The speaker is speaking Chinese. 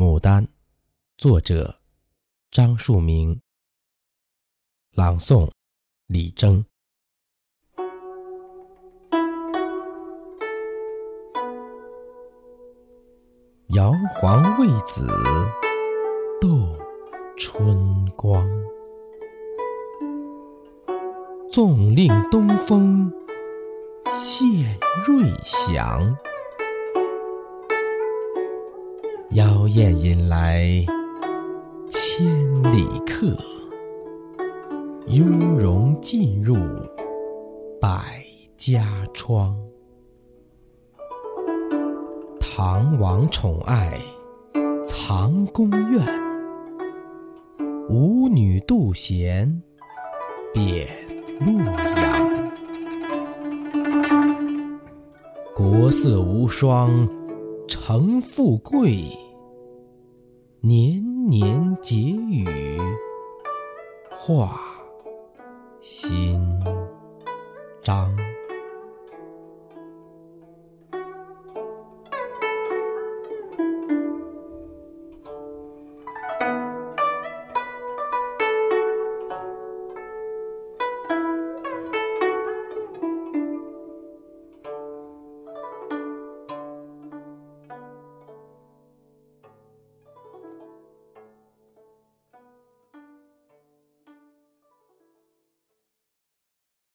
牡丹，作者张树明。朗诵李征。摇黄未子斗春光，纵令东风现瑞祥。妖艳引来千里客，雍容进入百家窗。唐王宠爱藏宫苑，舞女妒贤贬洛阳。国色无双成富贵。年年结语画新章。